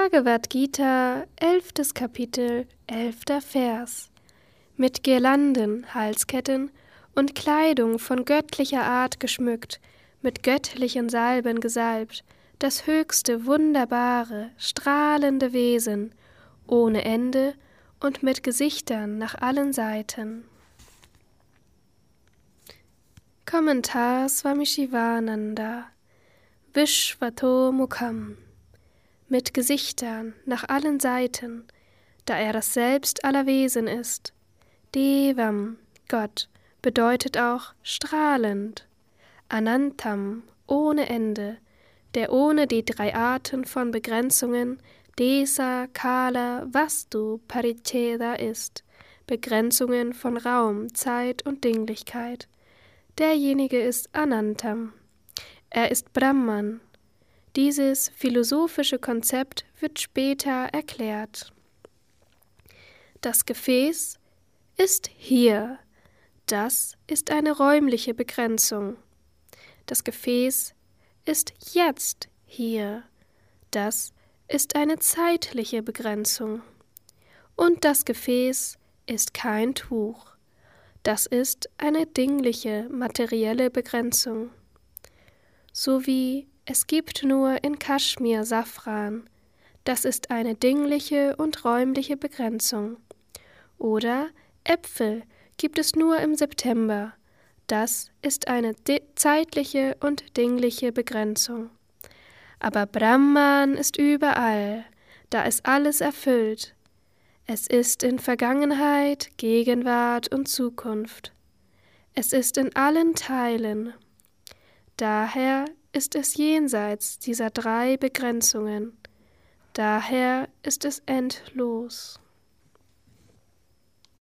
Bhagavad Gita, elftes Kapitel, elfter Vers. Mit Girlanden, Halsketten und Kleidung von göttlicher Art geschmückt, mit göttlichen Salben gesalbt, das höchste, wunderbare, strahlende Wesen, ohne Ende und mit Gesichtern nach allen Seiten. Kommentar Swami Shivananda Vishvato Mukham mit Gesichtern nach allen Seiten, da er das Selbst aller Wesen ist. Devam, Gott, bedeutet auch strahlend. Anantam, ohne Ende, der ohne die drei Arten von Begrenzungen Desa, Kala, Vastu, Paricheda ist, Begrenzungen von Raum, Zeit und Dinglichkeit. Derjenige ist Anantam. Er ist Brahman, dieses philosophische Konzept wird später erklärt. Das Gefäß ist hier. Das ist eine räumliche Begrenzung. Das Gefäß ist jetzt hier. Das ist eine zeitliche Begrenzung. Und das Gefäß ist kein Tuch. Das ist eine dingliche, materielle Begrenzung. So wie es gibt nur in Kaschmir Safran. Das ist eine dingliche und räumliche Begrenzung. Oder Äpfel gibt es nur im September. Das ist eine zeitliche und dingliche Begrenzung. Aber Brahman ist überall, da ist alles erfüllt. Es ist in Vergangenheit, Gegenwart und Zukunft. Es ist in allen Teilen. Daher ist es jenseits dieser drei Begrenzungen, daher ist es endlos.